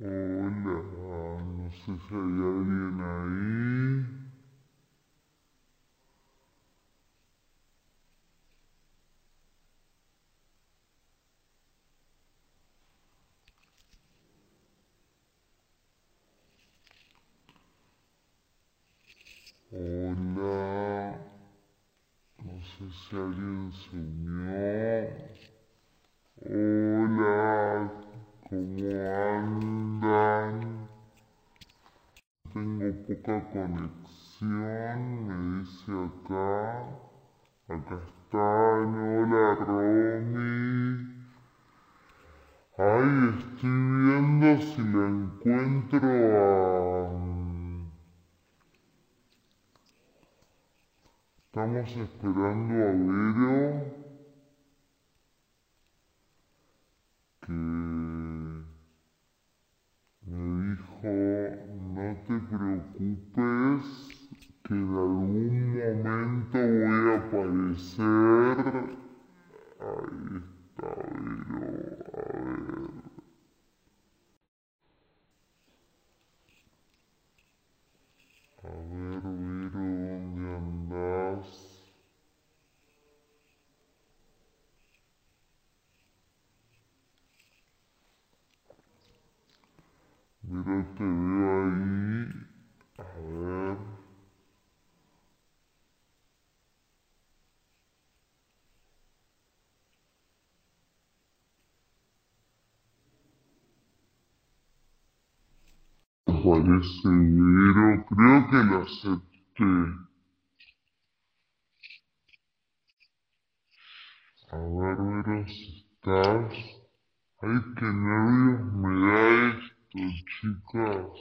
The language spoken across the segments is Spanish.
Hola, no sé si hay alguien ahí. Hola, no sé si alguien se unió. Hola, ¿cómo andan? Tengo poca conexión, me dice acá. Acá están, hola Romy. Ay, estoy viendo si la encuentro a... Estamos esperando a Vero Aparece Vero, creo que lo acepté. A ver, Vero, si estás. Ay, qué nervios me da esto, chicas.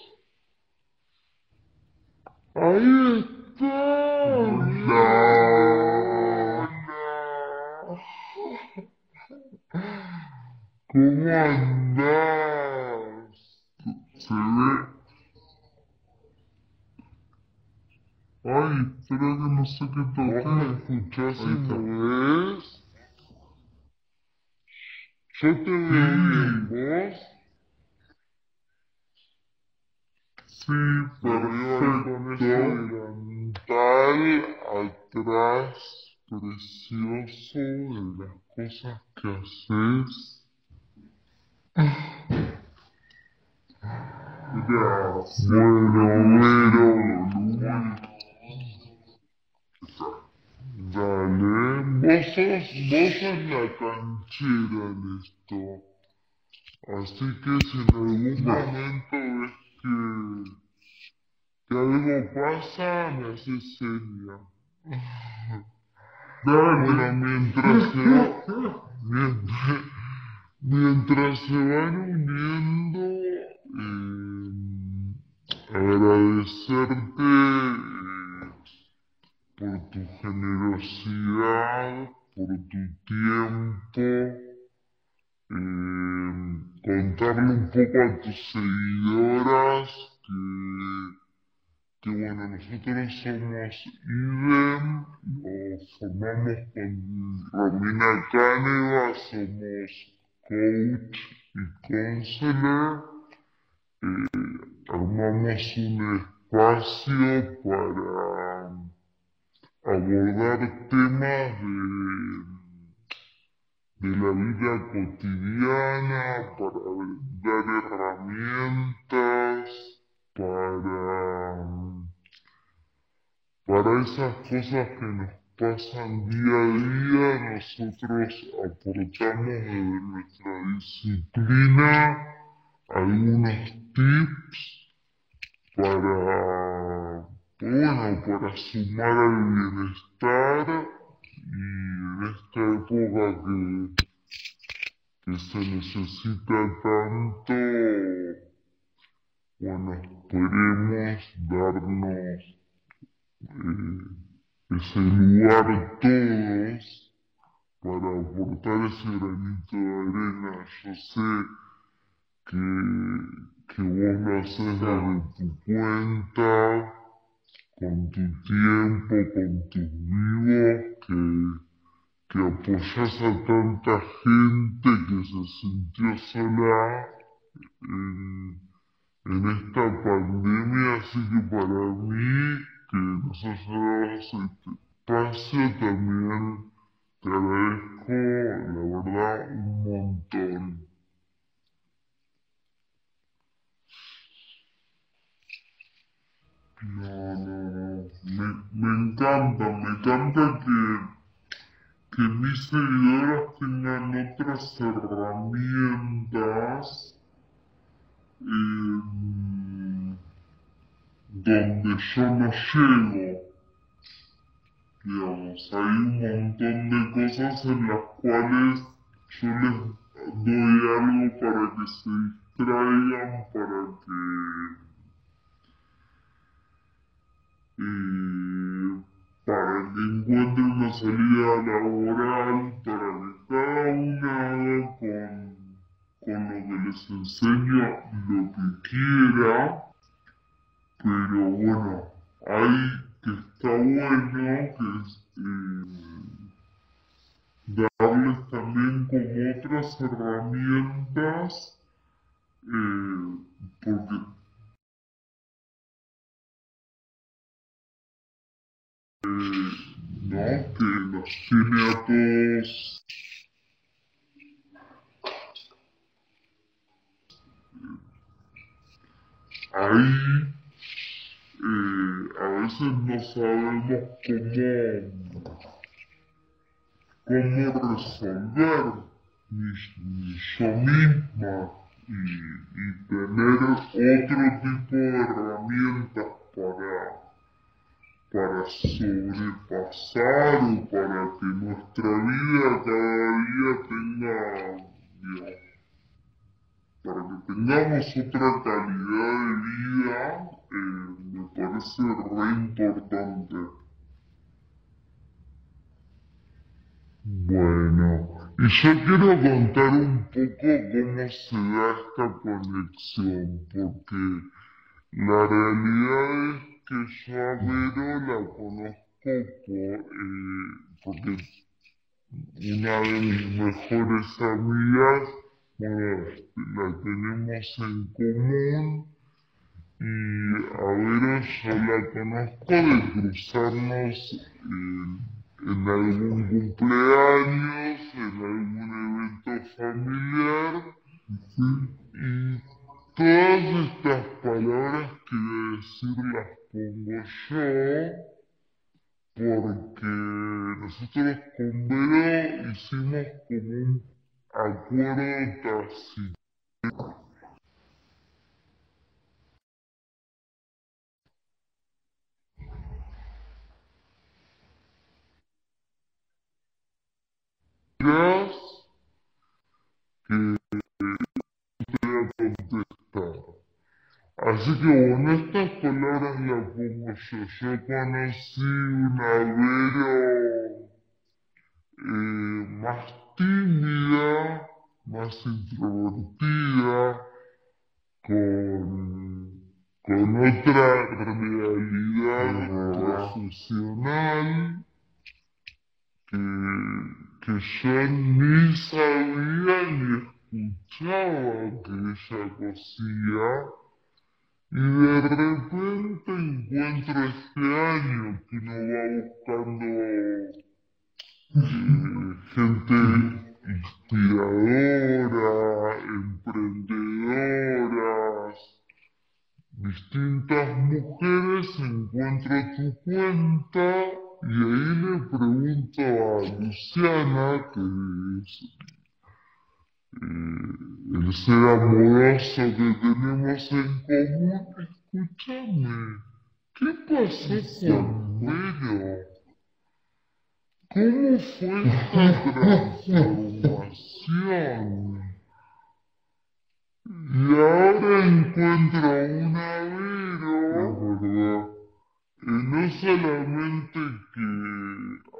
Ahí está. Hola. ¿Cómo andás? Se ve. Ay, espera que no sé qué toqué. ¿Me escuchás y me ves? Yo te veo bien, ¿vos? Sí, perfecto. Con ese delantal atrás, precioso de las cosas que haces. Gracias. Bueno, Vero, Dale, vos sos, vos sos la canchera en esto. Así que si en algún momento ves que, que algo pasa, me haces seña. Bueno, mientras se, va- mientras, mientras se van uniendo, eh, agradecerte por tu generosidad, por tu tiempo, eh, contarle un poco a tus seguidoras que, que bueno, nosotros somos IDEM, lo formamos con Romina Cáneva, somos coach y counselor, eh, armamos un espacio para abordar temas de, de la vida cotidiana, para dar herramientas, para, para esas cosas que nos pasan día a día, nosotros aportamos desde nuestra disciplina algunos tips para, bueno, para sumar al bienestar y en esta época que, que se necesita tanto, bueno, esperemos darnos eh, ese lugar todos para aportar ese granito de arena. Yo sé que, que vos lo haces desde tu cuenta, con tu tiempo, con tus vivos, que, que apoyas a tanta gente que se sintió sola en, esta pandemia, así que para mí, que nos hayas este espacio, también te agradezco, la verdad, un montón. No, no, no. Me, me encanta, me encanta que, que mis seguidoras tengan otras herramientas eh, donde yo no llego. Digamos, hay un montón de cosas en las cuales yo les doy algo para que se distraigan, para que eh, para que encuentre una salida laboral, para que cada una haga con, con lo que les enseño lo que quiera, pero bueno, hay que está bueno que es, eh, darles también como otras herramientas eh, porque ¿no? Que nos tiene a todos ahí eh, a veces no sabemos cómo cómo resolver ni, ni yo misma y tener otro tipo de herramientas para para sobrepasar o para que nuestra vida cada día tenga, digamos, para que tengamos otra calidad de vida, eh, me parece re importante. Bueno, y yo quiero contar un poco cómo se da esta conexión, porque la realidad es que yo a Vero la conozco por, eh, porque una de mis mejores amigas, bueno, la tenemos en común. Y a Vero yo la conozco de cruzarnos en, algún cumpleaños, en algún evento familiar. Y todas estas palabras que decir las pongo yo porque nosotros con Vero hicimos como un acuerdo tácito. Así que bueno, estas palabras las pongo yo. Yo conocí una Vero eh, más tímida, más introvertida, con, con otra realidad profesional que, que yo ni sabía ni escuchaba que ella cosía y de repente encuentro este año que uno va buscando eh, gente inspiradora, emprendedoras, distintas mujeres, encuentro tu cuenta y ahí le pregunto a Luciana, que es el ser amoroso que tenemos en común, escúchame, ¿qué pasó con Vero? ¿Cómo fue esta transformación? Y ahora encuentro una Vero, ¿verdad? Y no solamente que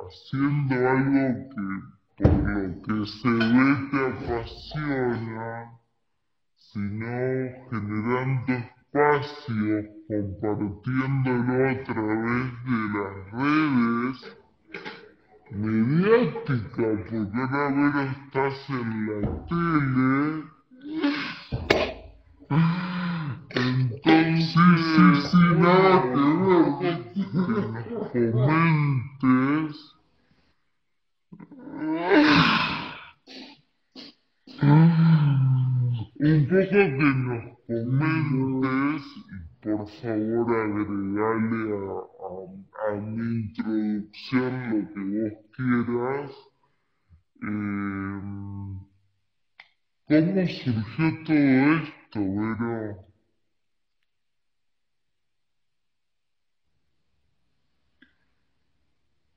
haciendo algo que por lo que se ve te apasiona, sino generando espacios, compartiéndolo a través de las redes mediáticas, porque ahora ver estás en la tele. Entonces, sí, sí, sí, nada que ver. Que nos que nos comentes y por favor agregale a, a, mi introducción lo que vos quieras. Eh, ¿Cómo surgió todo esto, Vero?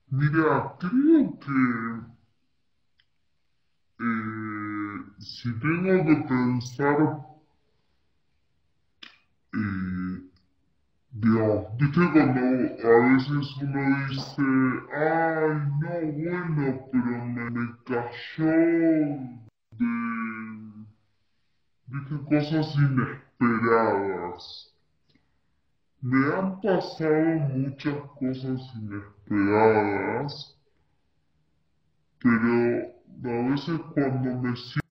Mira, creo que eh, si tengo que pensar, eh, Dios, viste cuando a veces uno dice, ay, no, bueno, pero me, cayó de, viste, cosas inesperadas. Me han pasado muchas cosas inesperadas, pero a veces cuando me siento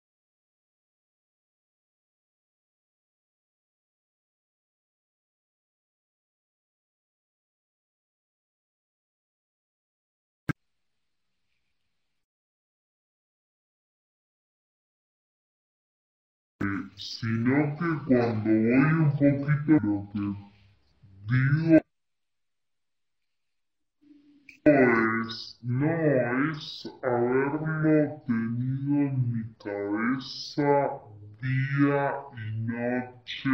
sino que cuando voy un poquito lo que digo es, no, es haberlo tenido en mi cabeza día y noche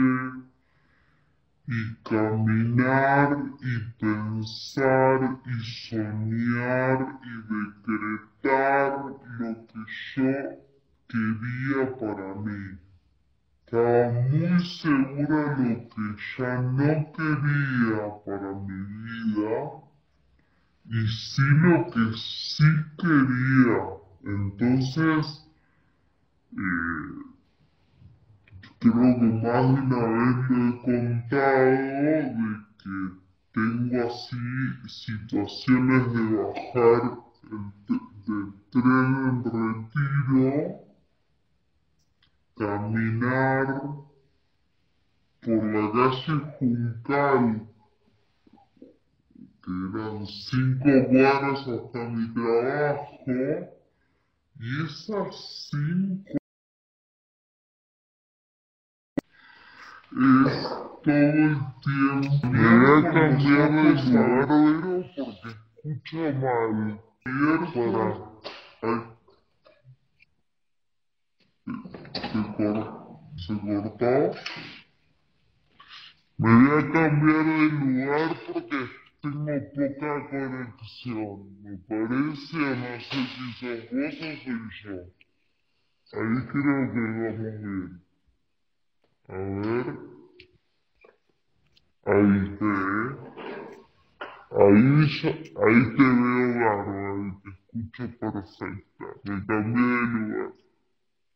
y caminar y pensar y soñar y decretar lo que yo quería para mí. Estaba muy segura de lo que ya no quería para mi vida y sí lo que sí quería. Entonces, eh, creo que más de una vez lo he contado de que tengo así situaciones de bajar el del tren en retiro, caminar por la calle Juncal eran cinco cuadras hasta mi trabajo y esas cinco es todo el tiempo. Me voy a cambiar de lugar, porque escucho mal. Para... Ay. Se, cor... se cortó. Me voy a cambiar de lugar porque tengo poca conexión, me parece, no sé si sos vos o soy yo. Ahí creo que vamos bien. A ver. Ahí te Ahí, ahí te veo bárbaro, te escucho perfecta. Me cambié de lugar.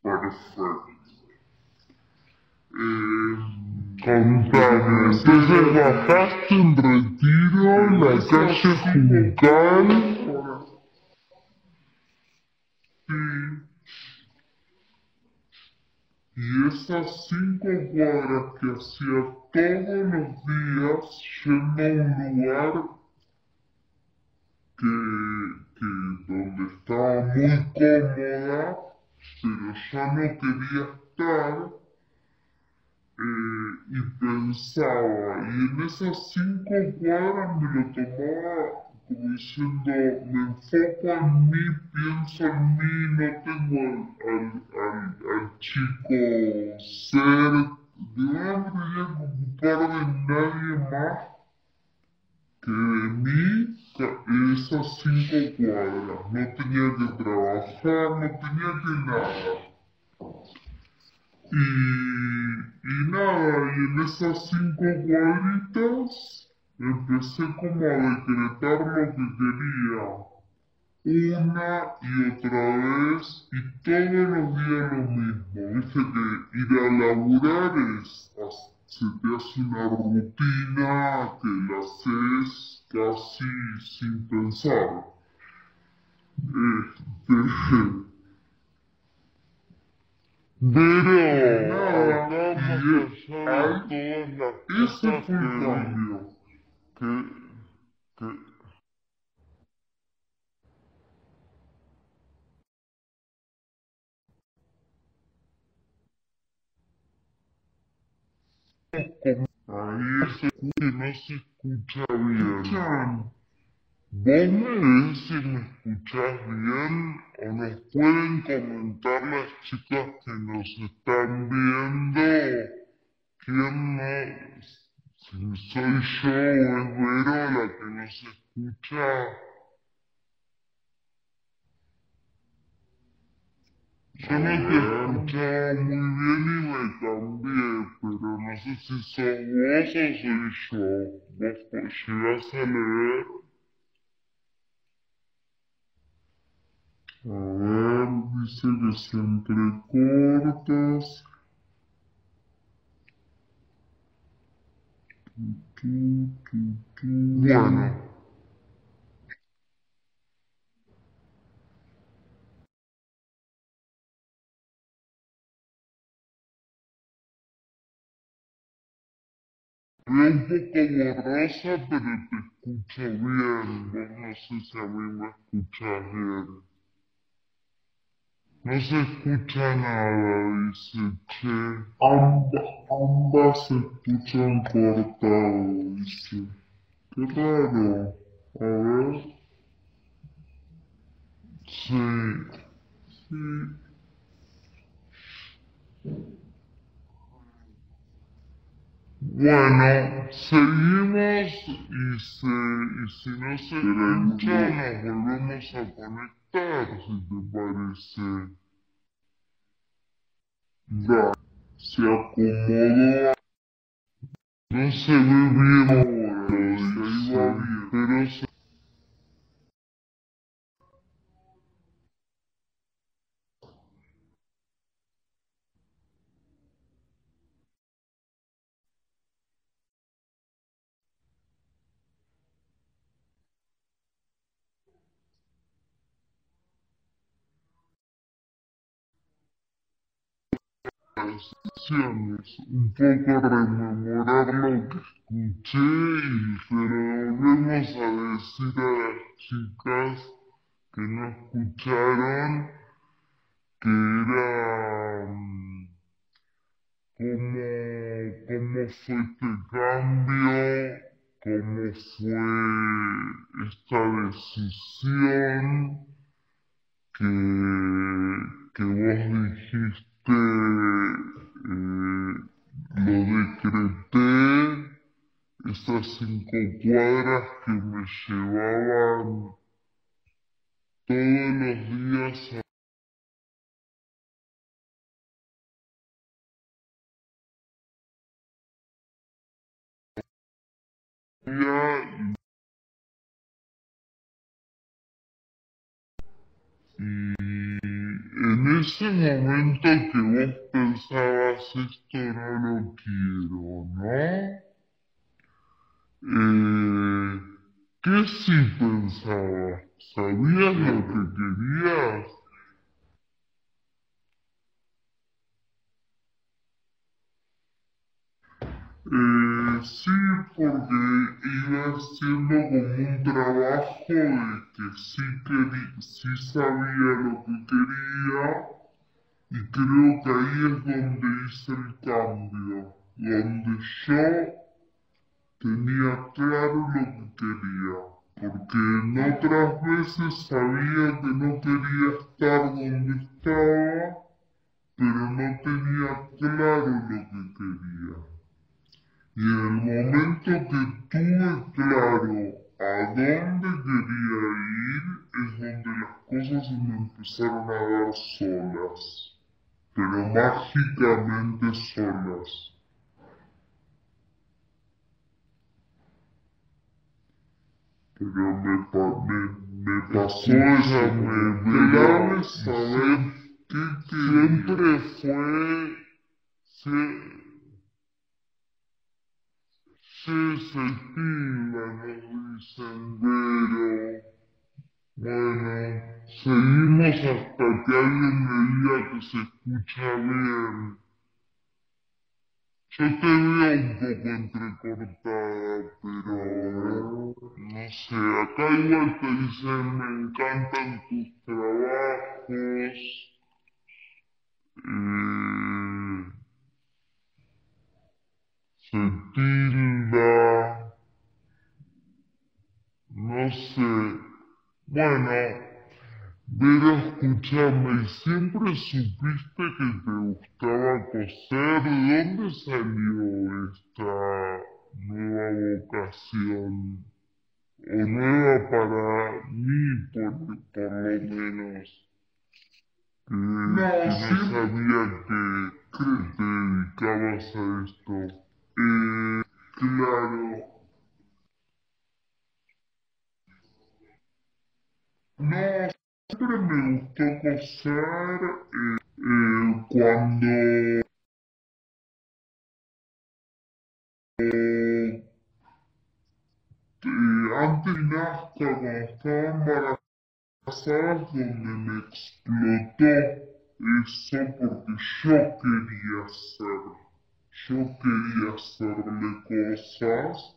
Perfecto. Eh, contame, entonces bajaste en retiro la calle Juncal. Y esas cinco cuadras que hacía todos los días yendo a un lugar que, que donde estaba muy cómoda, pero ya no quería estar eh, y pensaba, y en esas cinco cuadras me lo tomaba como diciendo, me enfoco en mí, pienso en mí, no tengo al, al, al, chico ser, de no me de nadie más que de mí esas cinco cuadras, no tenía que trabajar, no tenía que nada. Y, y nada, y en esas cinco cuadritas empecé como a decretar lo que quería. Una y otra vez, y todos los días lo mismo. Dice que ir a laburar es, se te hace una rutina que la haces casi sin pensar. Este, pero nada, y ese fue el cambio. Que, que, ahí ese que no se escucha bien. Vos me ves si me escuchás bien o nos pueden comentar las chicas que nos están viendo quién no, si soy yo o es Vero la que nos escucha. Yo no te escuchaba muy bien y me cambié, pero no sé si sos vos o soy yo. ¿Vos llegás a leer? A ver, dice que se entrecortas. Bueno. Un poco borrosa, pero te escucho bien. Vos no sé si a mí me escuchas bien. No se escucha nada, dice che. Amba, ambas se escuchan cortado, dice. Qué raro. A ver. Sí. Sí. Bueno, seguimos y, se, y si no se escucha nos volvemos a conectar, si te parece. Da, se acomodó. No se ve bien ahora, se iba bien, pero se un poco rememorar lo que escuché y se lo volvemos a decir a las chicas que no escucharon que era mm, cómo, cómo fue este cambio, cómo fue esta decisión que, que vos dijiste eh, lo decreté, esas cinco cuadras que me llevaban todos los días a ese momento que vos pensabas esto no lo quiero, ¿no? Eh, ¿Qué sí pensabas? ¿Sabías lo que querías? Eh, sí, porque iba siendo como un trabajo de que sí, querí, sí sabía lo que quería y creo que ahí es donde hice el cambio, donde yo tenía claro lo que quería, porque en otras veces sabía que no quería estar donde estaba, pero no tenía claro lo que quería. Y en el momento que tuve claro a dónde quería ir, es donde las cosas me empezaron a dar solas, pero mágicamente solas. Pero me, pa me, me pasó esa, me clave saber que, siempre fue... Se, Sí, Sepila, nos dicen, pero... Bueno, seguimos hasta que alguien me diga que se escucha bien. Yo te veo un poco entrecortada, pero no sé, acá igual te dicen me encantan tus trabajos. Eh, se tilda. No sé. Bueno, pero escúchame, siempre supiste que te gustaba coser. ¿De dónde salió esta nueva vocación? O nueva para mí, por, por lo menos. No, no sabía que, que, te dedicabas a esto. Eh, claro, No, siempre me gustó coser eh, eh, cuando eh, antes de Nazca, cuando estaba embarazada, donde me explotó eso porque yo quería hacer, yo quería hacerle cosas,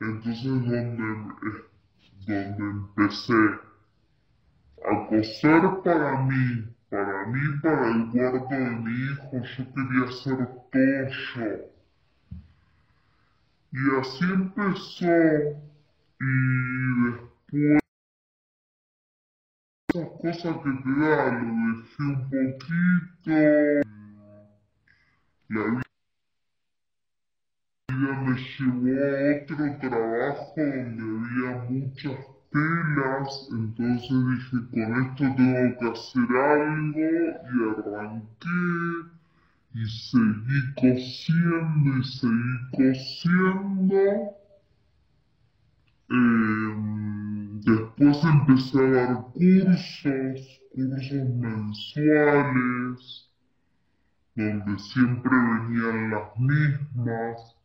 entonces donde, donde empecé a coser para mí, para mí, para el cuarto de mi hijo, yo quería hacer todo yo. Y así empezó, y después esas cosas que te dejé un poquito, la vida me llevó a otro trabajo donde había muchas telas, entonces dije, con esto tengo que hacer algo y arranqué y seguí cosiendo y seguí cosiendo. Em, después empecé a dar cursos, cursos mensuales, donde siempre venían las mismas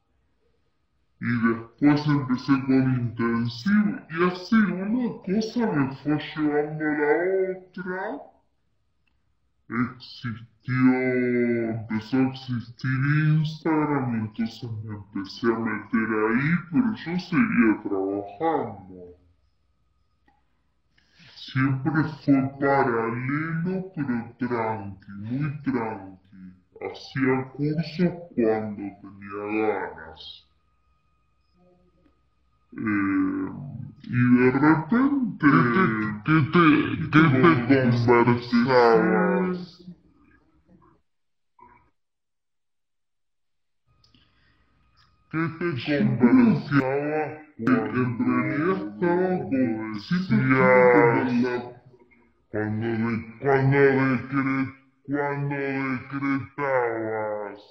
y después empecé con intensivo y así una cosa me fue llevando la otra. Existió, empezó a existir Instagram y entonces me empecé a meter ahí, pero yo seguía trabajando. Siempre fue paralelo, pero tranqui, muy tranqui. Hacía cursos cuando tenía ganas. Eh, y de repente, ¿qué te, qué te conversabas? ¿Qué te conversaba? En realidad estaba decías, cuando, de, cuando, decre, cuando decretabas,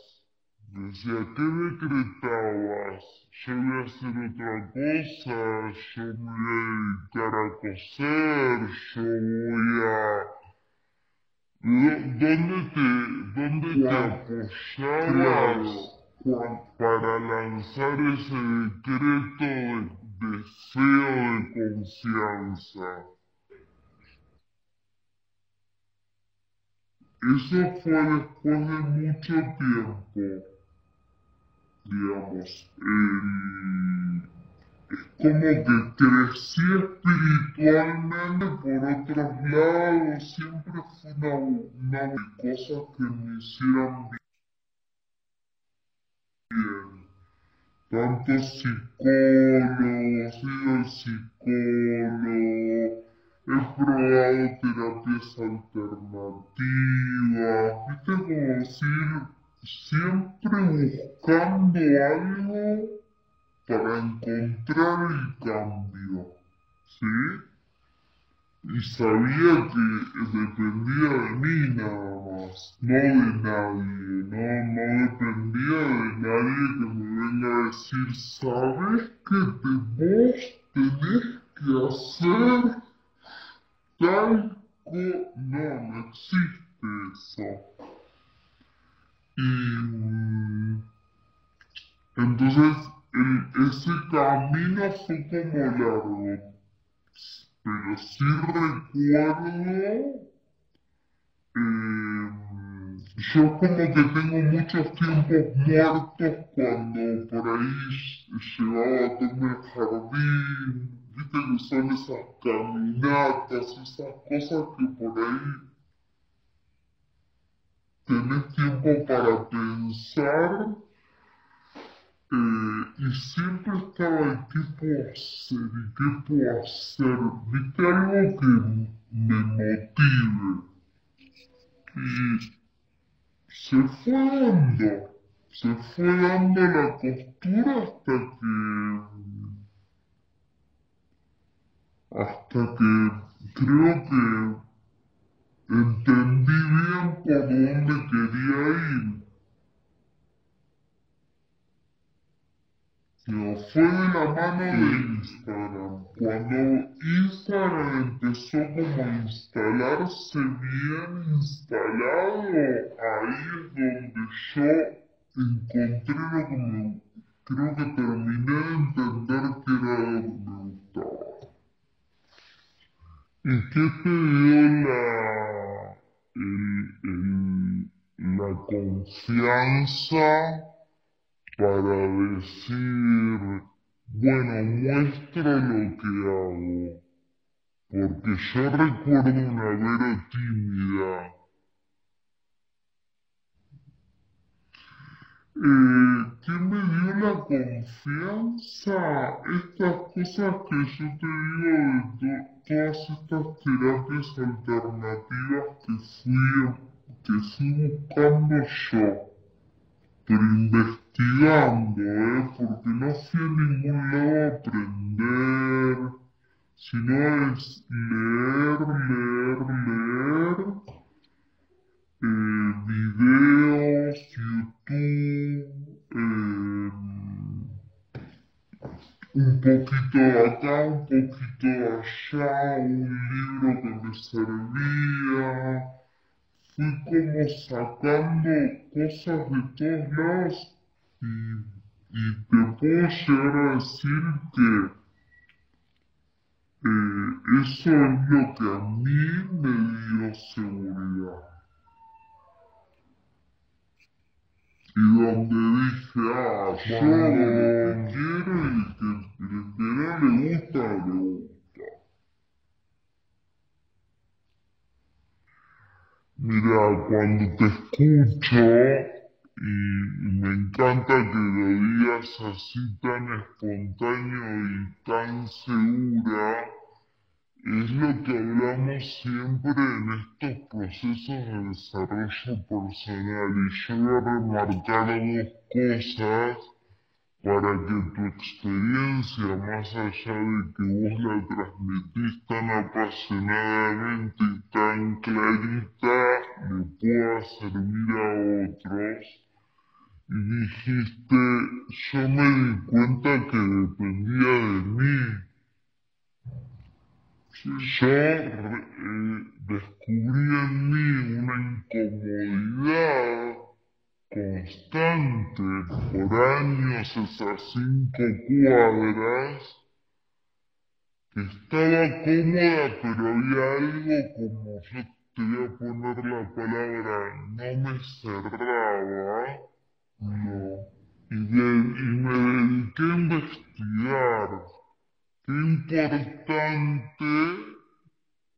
decía, ¿qué decretabas? yo voy a hacer otra cosa, yo me voy a dedicar a coser, yo voy a... ¿Dónde te, dónde te apoyabas para lanzar ese decreto de deseo de confianza? Eso fue después de mucho tiempo digamos, es como que crecí espiritualmente por otros lados, siempre fue una, una de cosas que me hicieran bien. Tantos psicólogos, ido al psicólogo, he probado terapias alternativas, viste como decir siempre buscando algo para encontrar el cambio, ¿sí? Y sabía que dependía de mí nada más, no de nadie, no, no dependía de nadie que me venga a decir, ¿sabes que te, vos tenés que hacer tal? No, no existe eso. Y entonces ese camino fue como largo, pero sí recuerdo, eh, yo como que tengo muchos tiempos muertos cuando por ahí llevaba todo el jardín, viste que son esas caminatas, esas cosas que por ahí tenés tiempo para pensar eh, y siempre estaba qué puedo hacer y qué puedo hacer, viste algo que me motive. Y se fue dando, se fue dando la costura hasta que, hasta que creo que entendí bien por dónde quería ir. Pero fue de la mano de Instagram. Cuando Instagram empezó como a instalarse bien instalado, ahí es donde yo encontré lo que me, creo que terminé de entender que era lo que. ¿Y qué te dio la, el, el, la confianza para decir, bueno, muestro lo que hago? Porque yo recuerdo una Vero tímida. Eh, ¿Qué me dio la confianza? Estas cosas que yo te digo de todas estas terapias alternativas que fui, que fui buscando yo, pero investigando, ¿eh? porque no fui a ningún lado a aprender, sino es leer, leer, leer, eh, videos, YouTube, eh, un poquito acá, un poquito allá, un libro que me servía. Fui como sacando cosas de todos lados y, y te puedo llegar a decir que eh, eso es lo que a mí me dio seguridad. Y donde dije, ah, yo lo quiero y que el no le gusta, le gusta. Mira, cuando te escucho, y, me encanta que lo digas así tan espontáneo y tan segura, es lo que hablamos siempre en estos procesos de desarrollo personal y yo voy a remarcar dos cosas para que tu experiencia, más allá de que vos la transmitís tan apasionadamente y tan clarita, le pueda servir a otros. Y dijiste, yo me di cuenta que dependía de mí yo eh, descubrí en mí una incomodidad constante por años esas cinco cuadras que estaba cómoda pero había algo como yo te voy a poner la palabra no me cerraba no y, y me dediqué a investigar. Importante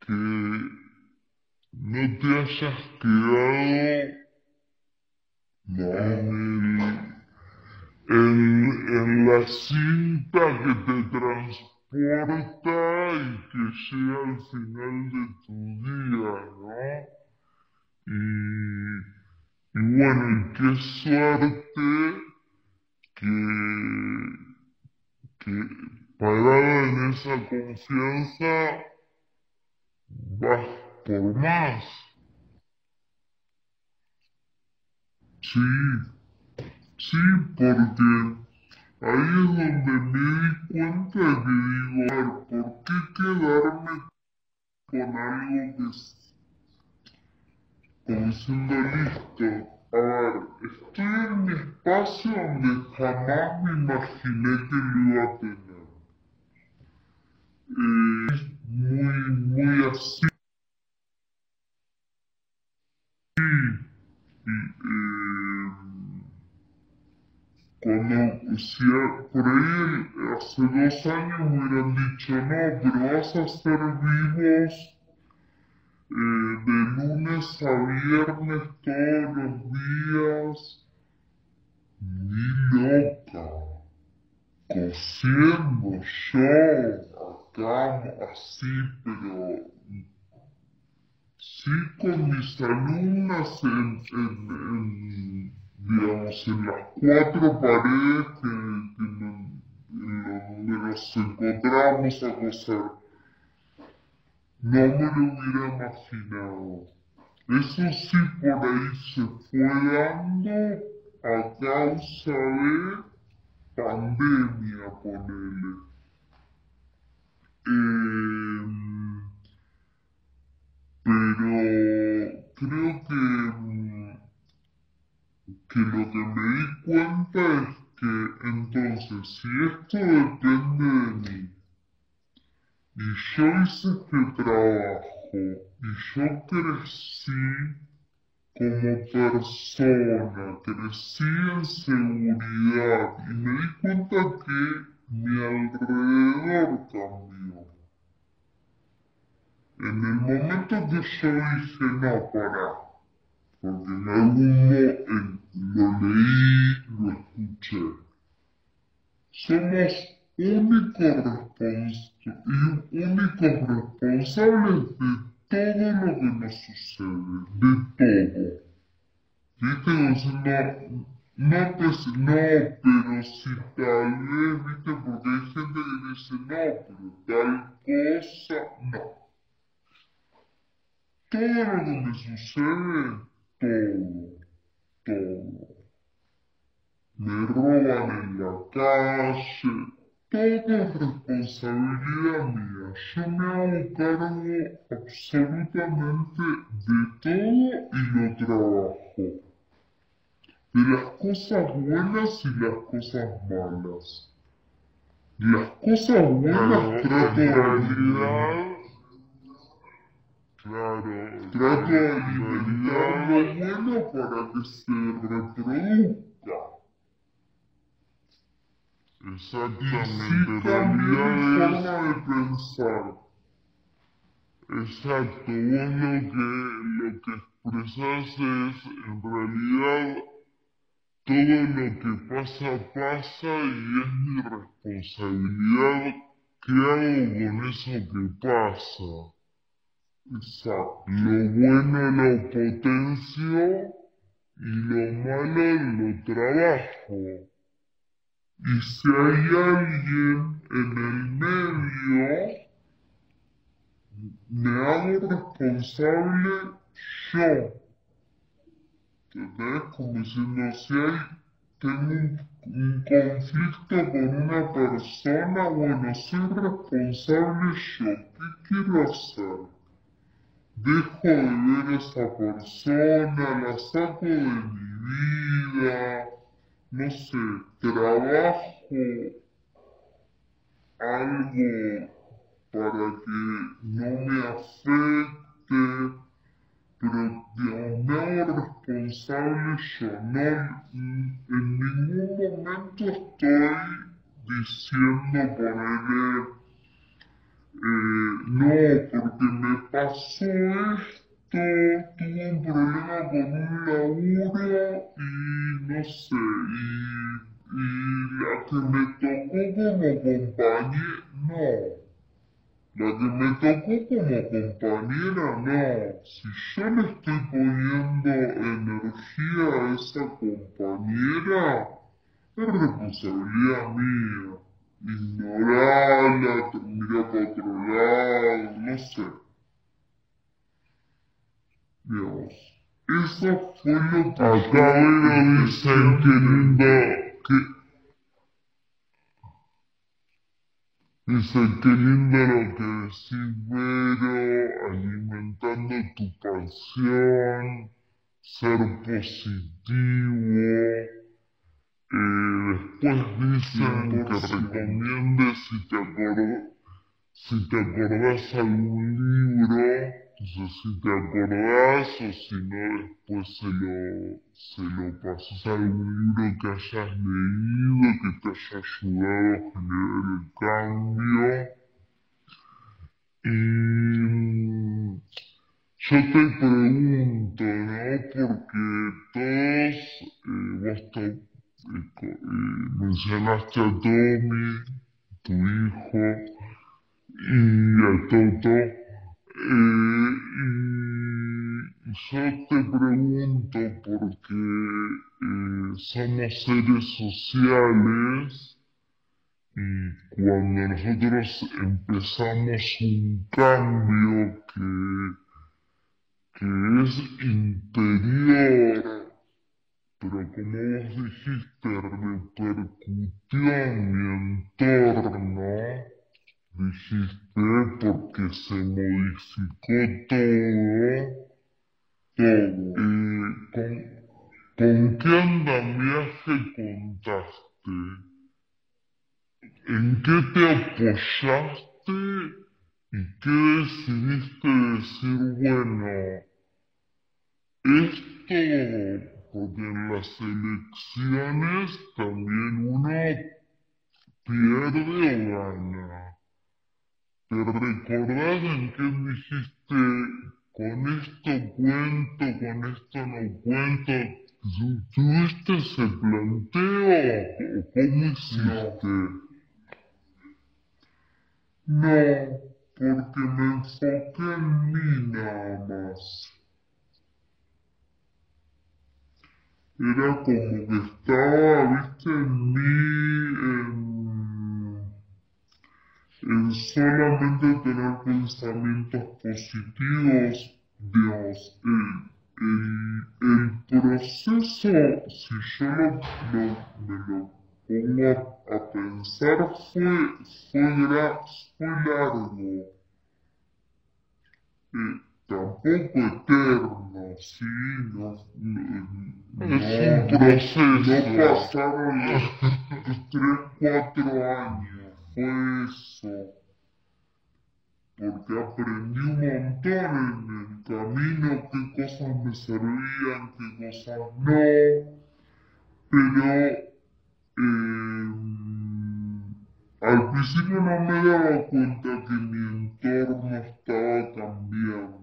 que no te hayas quedado en, en, la cinta que te transporta y que llega al final de tu día, ¿no? Y, y bueno, y qué suerte que, que parado en esa confianza, vas por más. Sí, sí, porque ahí es donde me di cuenta que digo, a ver, ¿por qué quedarme con algo que es como diciendo listo? A ver, estoy en mi espacio donde jamás me imaginé que lo iba a tener muy, muy así. Eh, cuando, por ahí hace dos años hubieran dicho, no, pero vas a ser vivos eh, de lunes a viernes todos los días, ni loca, cosiendo yo, acá así, pero sí con mis alumnas en, digamos, en las cuatro paredes que, en, donde nos encontramos a coser. No me lo hubiera imaginado. Eso sí por ahí se fue dando a causa de pandemia, ponele. Eh, pero creo que, que lo que me di cuenta es que entonces si esto depende de mí y yo hice este trabajo y yo crecí como persona, crecí en seguridad y me di cuenta que mi alrededor cambió. En el momento que yo dije, no, para, porque en algún modo lo leí, lo escuché, somos únicos y únicos responsables de todo lo que nos sucede, de todo. ¿Viste? Diciendo, no, pues no, pero si tal vez, ¿viste? Porque hay gente que dice, no, pero tal cosa, no. Todo lo que me sucede, todo, todo. Me roban en la calle, todo es responsabilidad mía. Yo me hago cargo absolutamente de todo y lo trabajo. De las cosas buenas y las cosas malas. Las cosas buenas trato de realidad. Claro, trato de alimentar lo bueno para que se reproduzca. Exactamente, realidad forma de pensar. Exacto, vos lo que, lo que expresás es, en realidad, todo lo que pasa, pasa y es mi responsabilidad. ¿Qué hago con eso que pasa? Exacto. Lo bueno lo potencio y lo malo lo trabajo. Y si hay alguien en el medio, me hago responsable yo. ¿Entendés? Como diciendo, si hay, tengo un, conflicto con una persona, bueno, soy responsable yo. ¿Qué quiero hacer? Dejo de ver a esa persona, la saco de mi vida. No sé, trabajo algo para que no me afecte, pero digamos, me hago responsable yo, no, en ningún momento estoy diciendo ponerle, eh, no, porque me pasó esto, tuve un problema con un laburo y no sé, y, y la que me tocó como compañera, no. La que me tocó como compañera, no. Si yo le estoy poniendo energía a esa compañera, es responsabilidad mía. Ignorarla, mirar para otro lado, no sé. Dios. Eso fue lo que acá me dicen que lindo que Dicen que lindo lo que decís Vero, alimentando tu pasión, ser positivo. Eh, después dicen que recomiendes si te, acordás, si te acordás algún libro entonces, si te acordás o si no, después se lo, se lo pasas a algún libro que hayas leído, que te haya ayudado a generar el cambio. Y yo te pregunto, ¿no? Porque todos, eh, vos eh, mencionaste a Tommy, tu hijo, y a Toto, eh, yo te pregunto porque eh, somos seres sociales y cuando nosotros empezamos un cambio que, que es interior, pero como vos dijiste, repercutió en mi entorno, dijiste porque se modificó todo, todo. Eh, ¿con, qué andamiaje contaste? ¿En qué te apoyaste y qué decidiste decir, bueno, esto, porque en las elecciones también uno pierde o gana? ¿Te recordás en qué dijiste, con esto cuento, con esto no cuento? ¿Tuviste ese planteo o cómo hiciste? No, porque me enfoqué en mí nada más. Era como que estaba, viste, en mí, en en solamente tener pensamientos positivos, Dios, el, el, proceso, si yo lo, me lo pongo a, pensar, fue, fue, fue largo. Eh, tampoco eterno, sí, no, no, es un proceso. No pasaron los 3, 4 años fue eso. Porque aprendí un montón en el camino, qué cosas me servían, qué cosas no. Pero eh, al principio no me daba cuenta que mi entorno estaba cambiando.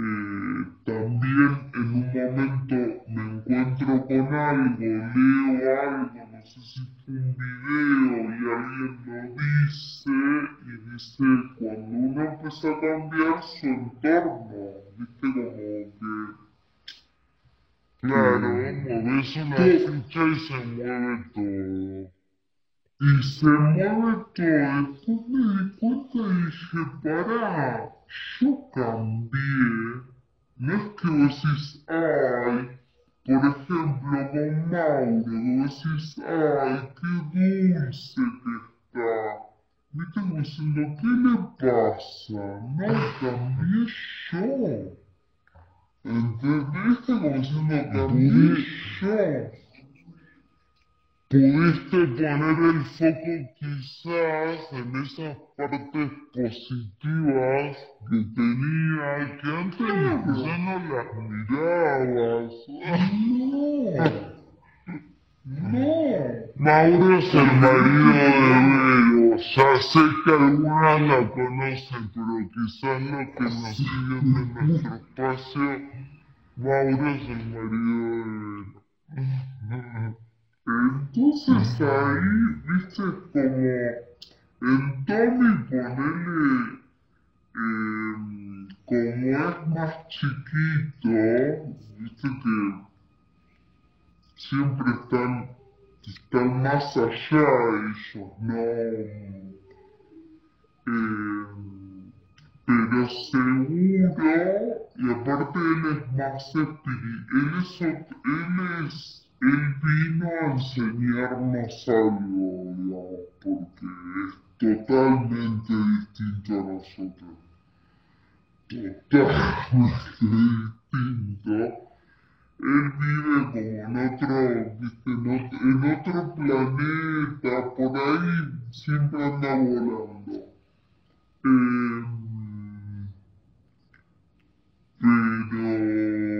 Eh, también en un momento me encuentro con algo, leo algo, no sé si fue un video y alguien lo dice y dice cuando uno empieza a cambiar su entorno, viste como que claro, mueves una ficha y se mueve todo. Y se mueve todo, después me di cuenta y dije, pará, yo cambié. No es que vos decís, ay, por ejemplo, con Mauro, que vos decís, ay, qué dulce que está. Viste como diciendo, ¿qué le pasa? No, cambié yo. ¿Entendiste? Como diciendo, cambié yo pudiste poner el foco quizás en esas partes positivas que tenía, que antes ya no las mirabas. No. No. Mauro es el marido de Vero. Ya sé que algunas la conocen, pero quizás los que nos siguen de nuestro espacio, Mauro es el marido de Vero. Entonces ahí, viste, como el Tommy ponele, eh, como es más chiquito, viste que siempre están, están más allá ellos, ¿no? Eh, pero seguro, y aparte él es más espiritual, él él es él vino a enseñarnos algo, digamos, porque es totalmente distinto a nosotros. Totalmente distinto. Él vive como en otro. En, otro, planeta, por ahí siempre anda volando. Eh, pero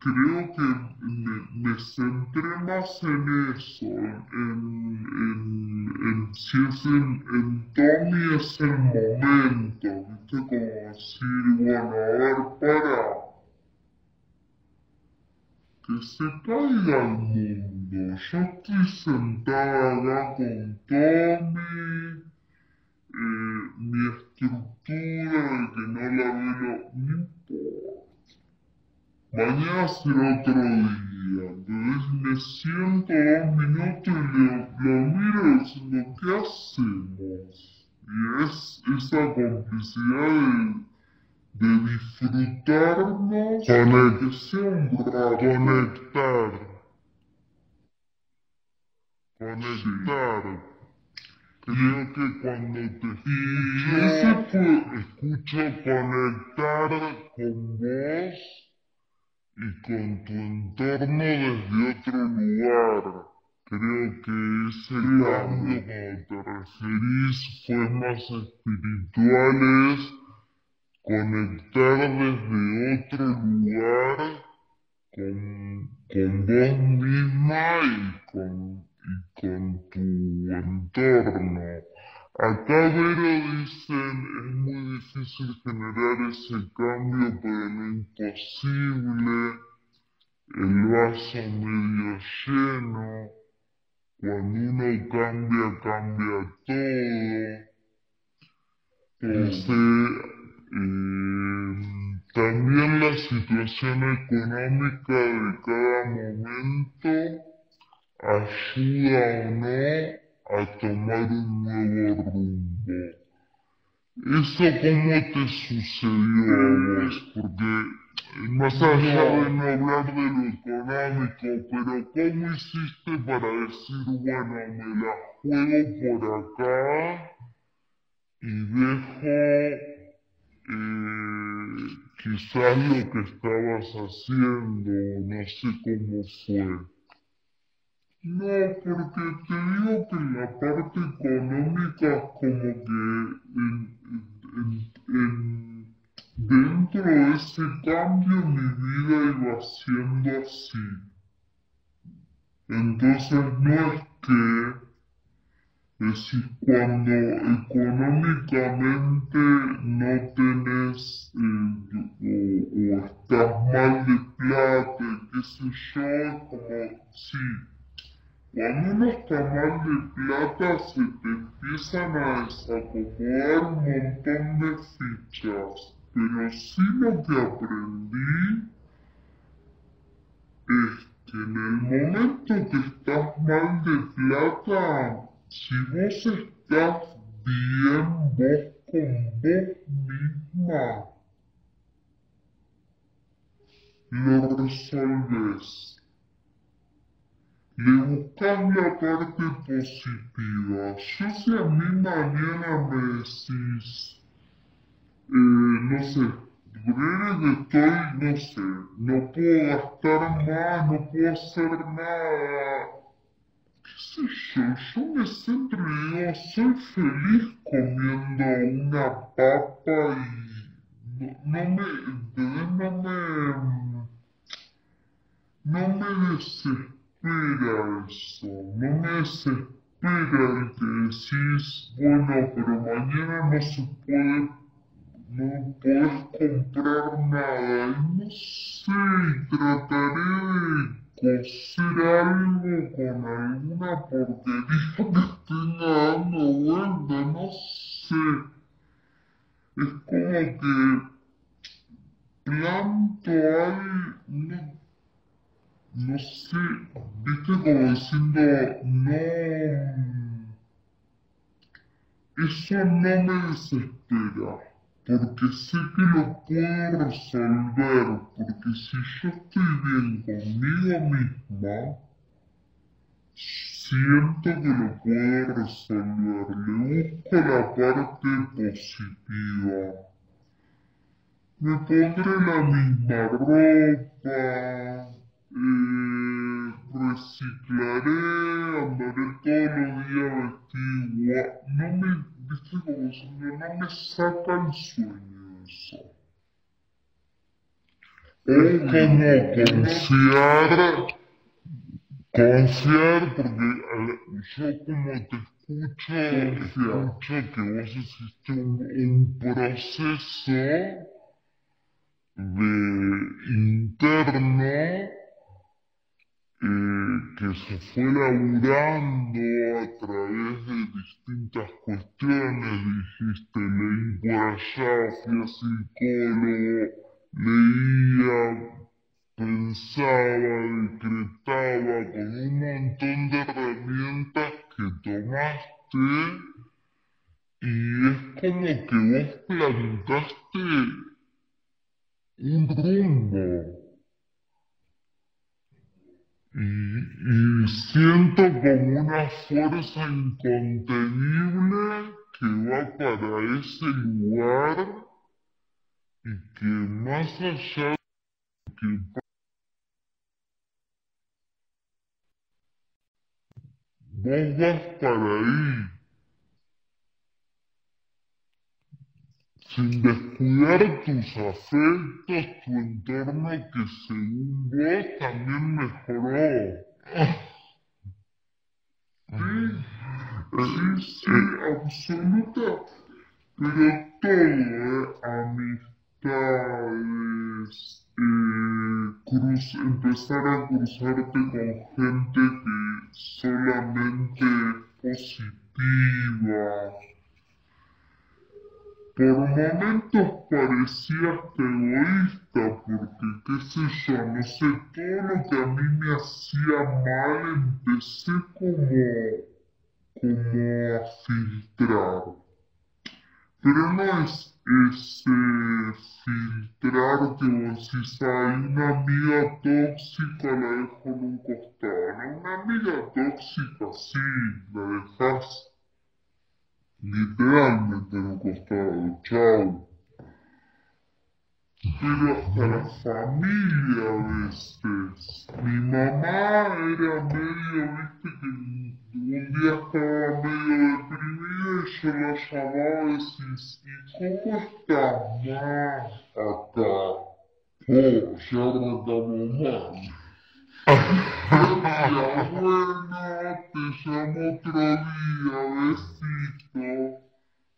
creo que me, centré más en eso, en, en, en si es en, Tommy es el momento, viste, como decir, bueno, a ver, para, que se caiga el mundo, yo estoy sentada acá con Tommy, eh, mi estructura, de que no la veo, no importa. Mañana será otro día. Me siento dos minutos y lo, miro diciendo, ¿qué hacemos? Y es esa complicidad de, de disfrutarnos, Conect que sea un rato. Conectar. Conectar. Creo que cuando te escucho, escucho conectar con vos y con tu entorno desde otro lugar. Creo que ese cambio, cuando te referís, fue más espiritual, es conectar desde otro lugar con, con vos misma y con, y con tu entorno. Acá Vero dicen es muy difícil generar ese cambio, pero lo imposible, el vaso medio lleno, cuando uno cambia, cambia todo. Eh, también la situación económica de cada momento ayuda o no a tomar un nuevo rumbo. ¿Eso cómo te sucedió a vos? Porque más allá de no hablar de lo económico, pero ¿cómo hiciste para decir, bueno, me la juego por acá y dejo eh, quizás lo que estabas haciendo, no sé cómo fue? No, porque te digo que en la parte económica como que dentro de ese cambio mi vida iba siendo así. Entonces no es que es decir, cuando económicamente no tenés eh, o, estás mal de plata, qué sé yo, como sí cuando uno está mal de plata se te empiezan a desacomodar un montón de fichas, pero sí lo que aprendí es que en el momento que estás mal de plata, si vos estás bien vos con vos misma, lo resolves le buscas la parte positiva. Yo si a mí mañana me decís, eh, no sé, que estoy, no sé, no puedo gastar más, no puedo hacer nada. ¿Qué sé yo? Yo me centro y digo, soy feliz comiendo una papa y no, no me, no me, no me desespero espera eso, no me desespera el que decís, bueno, pero mañana no se puede, no puedes comprar nada, y no sé, trataré de coser algo con alguna porquería que tenga dando vuelta, no sé. Es como que planto algo, no sé, viste como diciendo, no, eso no me desespera, porque sé que lo puedo resolver, porque si yo estoy bien conmigo misma, siento que lo puedo resolver, le busco la parte positiva. Me pondré la misma ropa, eh, reciclaré, andaré todos los días vestido No me, viste como si no, me saca el sueño eso. O como confiar, confiar, porque yo como te escucho, escucho que vos hiciste un, un proceso de interno eh, que se fue laburando a través de distintas cuestiones, dijiste, leí por allá, fui a psicólogo, leía, pensaba, decretaba, con un montón de herramientas que tomaste y es como que vos plantaste un rumbo. Y, siento como una fuerza incontenible que va para ese lugar y que más allá de que vos vas para ahí. Sin descuidar tus afectos, tu entorno que según vos también mejoró. Sí, sí, absoluta, pero todo, ¿eh? amistades, eh, empezar a cruzarte con gente que solamente positiva, por momentos parecías egoísta, porque qué sé yo, no sé, todo lo que a mí me hacía mal empecé como, como a filtrar. Pero no es ese filtrar que vos decís, hay una amiga tóxica, la dejo en un costado. Una amiga tóxica, sí, la dejas literalmente en un costado, chao. Pero hasta la familia a veces. Mi mamá era medio, viste, que un día estaba medio deprimida y yo la llamaba y ¿y cómo estás, mamá? Acá. Oh, ya arrancamos mal. Bueno, te llamo otro día, besito.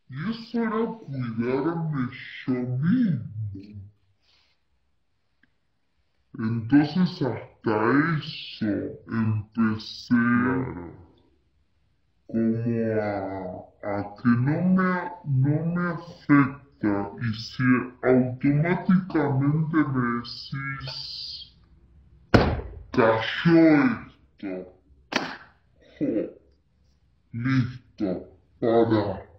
Y eso era cuidarme yo mismo. Entonces hasta eso empecé como a, a, que no me, no me afecta y si automáticamente me decís cayó esto. Listo, para.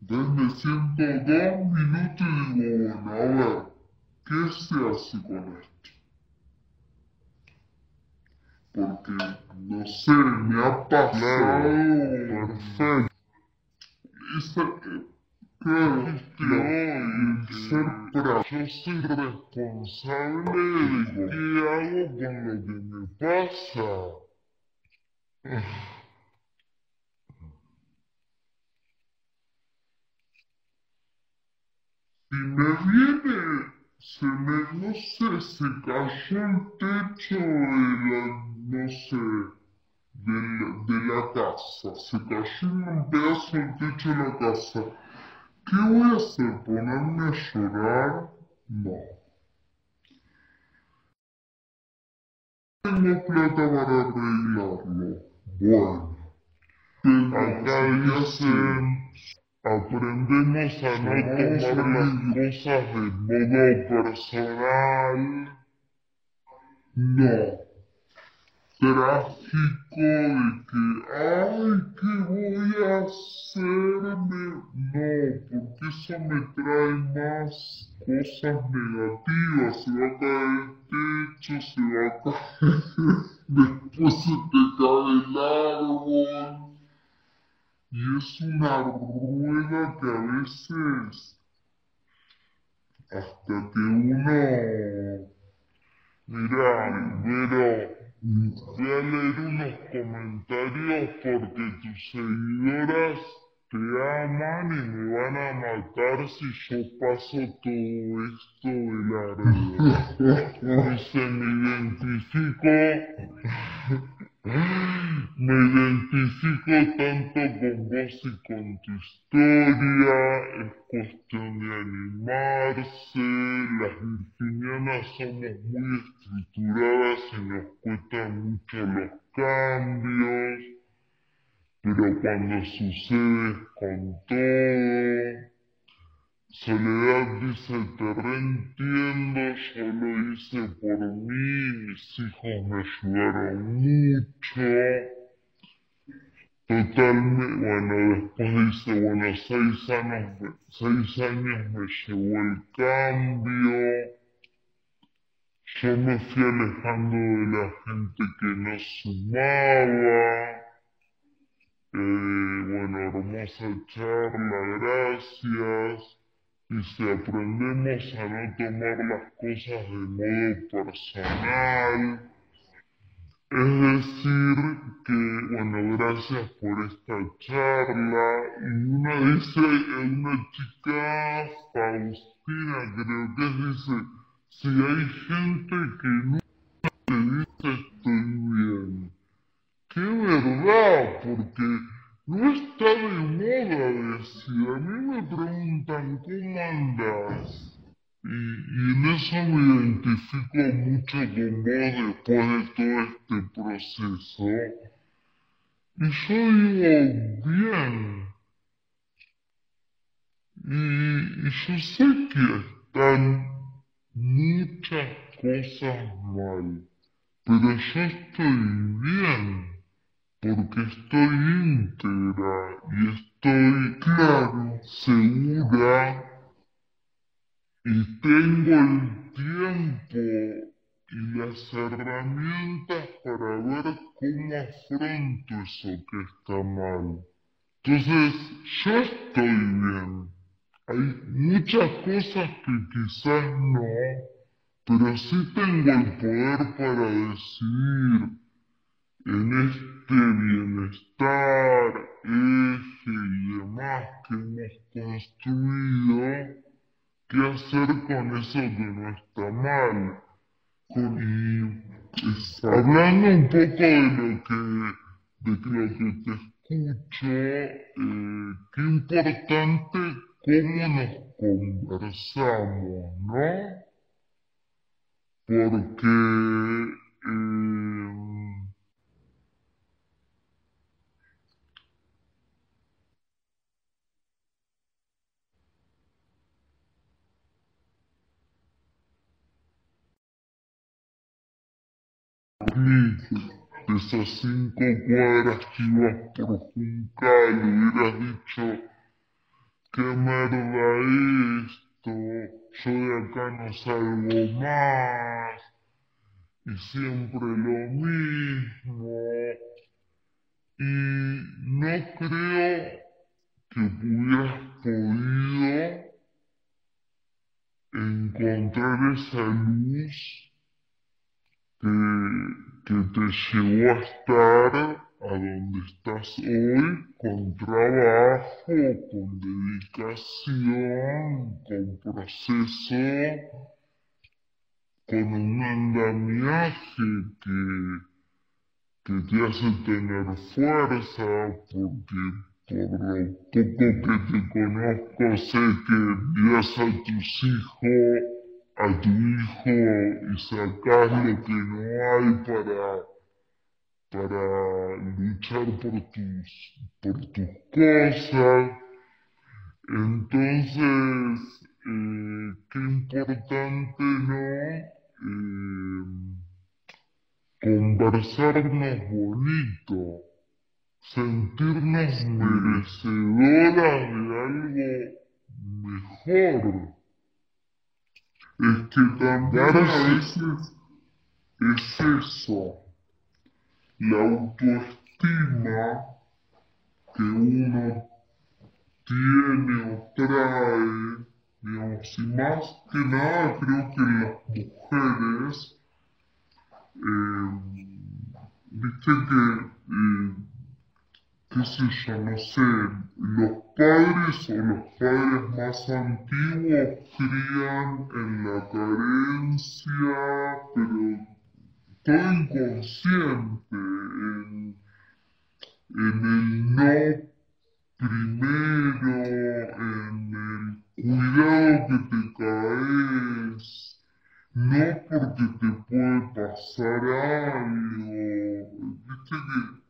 Siento dos minutos y digo, bueno, a ver, ¿qué se hace con esto? Porque, no sé, me ha pasado perfecto. Esa, Claro, el ser pro. Yo soy responsable de qué hago con lo que me pasa. Si me viene, se me, no sé, se cayó el techo de la, no sé, de la, de la casa, se cayó un pedazo del techo de la casa. ¿Qué voy a hacer? ¿Ponerme a llorar? No. Tengo plata para arreglarlo. Bueno. Acá dicen, aprendemos a no tomar las cosas de modo personal. No trágico de que, ay, ¿qué voy a hacerme? No, porque eso me trae más cosas negativas. Se va a caer el techo, se va a caer, después se te cae el árbol. Y es una rueda que a veces, hasta que uno, mira, pero Voy a leer unos comentarios porque tus seguidoras te aman y me van a matar si yo paso todo esto de largo. Dice, me identifico Me identifico tanto con vos y con tu historia, es cuestión de animarse, las virginianas somos muy estructuradas y nos cuestan mucho los cambios, pero cuando sucede con todo, Soledad dice, te reentiendo, yo lo hice por mí, mis hijos me ayudaron mucho. Totalmente, bueno, después dice, bueno, seis años, seis años me llevó el cambio. Yo me fui alejando de la gente que no sumaba. Eh, bueno, hermosa charla, gracias. Y si aprendemos a no tomar las cosas de modo personal, es decir, que, bueno, gracias por esta charla. Y una dice, una chica, Faustina creo que dice, si hay gente que no te dice estoy bien. ¡Qué verdad! Porque no está de moda decir, a mí me preguntan cómo andas. Y, en eso me identifico mucho con vos después de todo este proceso. Y yo digo, bien. Y yo sé que están muchas cosas mal, pero yo estoy bien porque estoy íntegra y estoy claro, segura y tengo el tiempo y las herramientas para ver cómo afronto eso que está mal. Entonces, yo estoy bien. Hay muchas cosas que quizás no, pero sí tengo el poder para decidir en este bienestar, eje y demás que hemos construido, qué hacer con eso que no está mal. y hablando un poco de lo que, de lo que te escucho, eh, qué importante cómo nos conversamos, ¿no? Porque eh, de esas cinco cuadras que ibas por Juncal hubieras dicho, qué merda esto, yo de acá no salgo más, y siempre lo mismo, y no creo que hubieras podido encontrar esa luz que, te llevó a estar a donde estás hoy con trabajo, con dedicación, con proceso, con un andamiaje que, que te hace tener fuerza, porque por lo poco que te conozco sé que envías a tus hijos a tu hijo y sacas lo que no hay para, para luchar por tus, por tus cosas. Entonces, eh, qué importante, ¿no? Eh, conversarnos bonito, sentirnos merecedoras de algo mejor es que también a veces es eso, la autoestima que uno tiene o trae, digamos, y más que nada creo que las mujeres, eh, viste que eh, qué sé yo, no sé, los padres o los padres más antiguos crían en la carencia, pero estoy inconsciente en, en el no primero, en el cuidado que te caes, no porque te puede pasar algo, viste que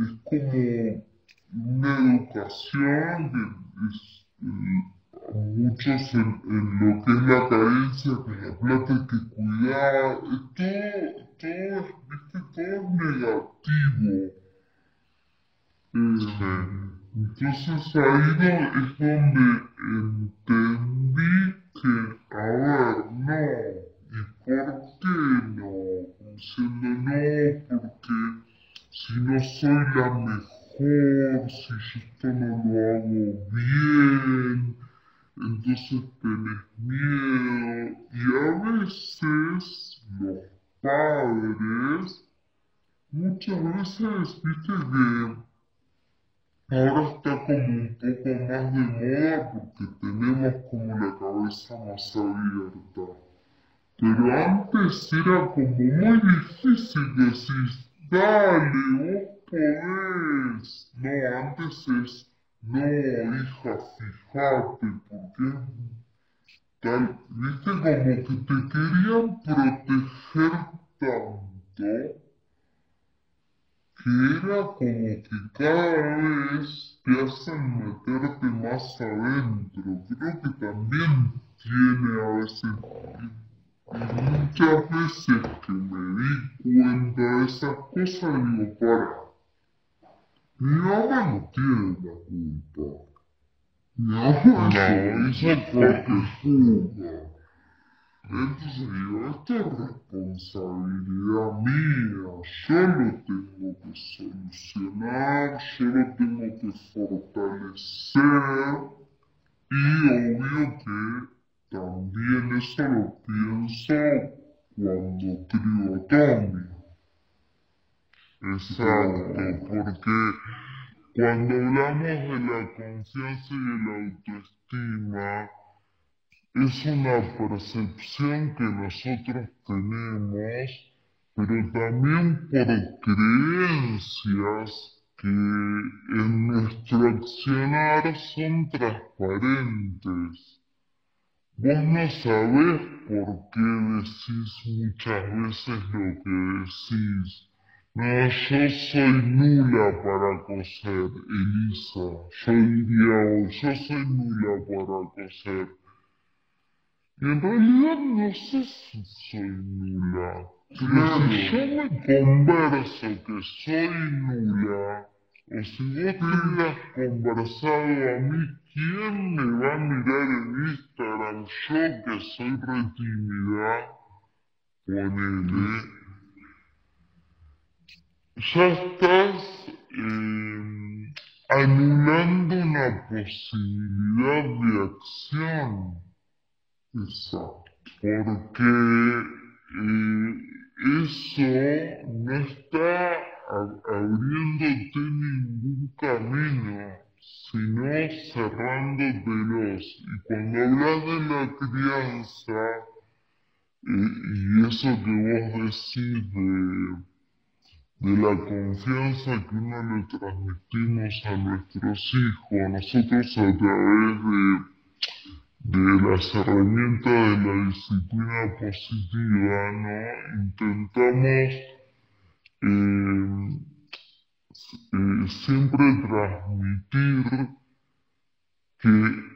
es como una educación es, eh, muchos en, lo que es la carencia, que la plata que cuidar, todo, todo, viste, todo es negativo. Eh, entonces ahí es donde entendí que, a ver, no, ¿y por qué no? Diciendo no, porque si no soy la mejor, si yo esto no lo hago bien, entonces tenés miedo. Y a veces los padres, muchas veces, viste que Ahora está como un poco más de moda porque tenemos como la cabeza más abierta. Pero antes era como muy difícil decir, dale, vos podés. No, antes es, no, hija, fíjate, porque tal, viste como que te querían proteger tanto que era como que cada vez te hacen meterte más adentro. Creo que también tiene a veces, muchas veces que me di cuenta de esas cosas, digo, para, mi mamá no tiene la culpa. Mi mamá no, hizo porque fuga. Entonces digo, esto es responsabilidad mía, yo lo tengo que solucionar, yo lo tengo que fortalecer y obvio que también eso lo pienso cuando crío a. Exacto, porque cuando hablamos de la confianza y de la autoestima, es una percepción que nosotros tenemos, pero también por creencias que en nuestro accionar son transparentes. Vos no sabés por qué decís muchas veces lo que decís. No, yo soy nula para coser, Elisa. Yo diría yo soy nula para coser y en realidad no sé si soy nula. Pero si yo me converso que soy nula, o si vos hubieras conversado a mí, ¿quién me va a mirar en Instagram? Yo que soy re tímida, ponele. Ya estás eh, anulando una posibilidad de acción. Exacto. Porque eh, eso no está abriéndote ningún camino, sino cerrándotelos. Y cuando hablas de la crianza, eh, y eso que vos decís de, de la confianza que uno le transmitimos a nuestros hijos, nosotros a través de de las herramientas de la disciplina positiva, ¿no? Intentamos eh, siempre transmitir que un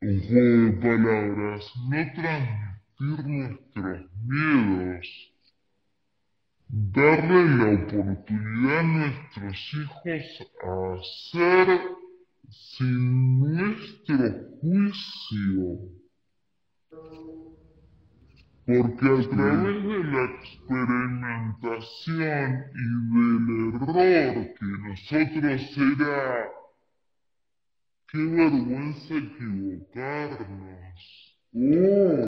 de palabras, no transmitir nuestros miedos, darle la oportunidad a nuestros hijos a ser sin nuestro juicio. Porque a través de la experimentación y del error que nosotros era, qué vergüenza equivocarnos. Oh.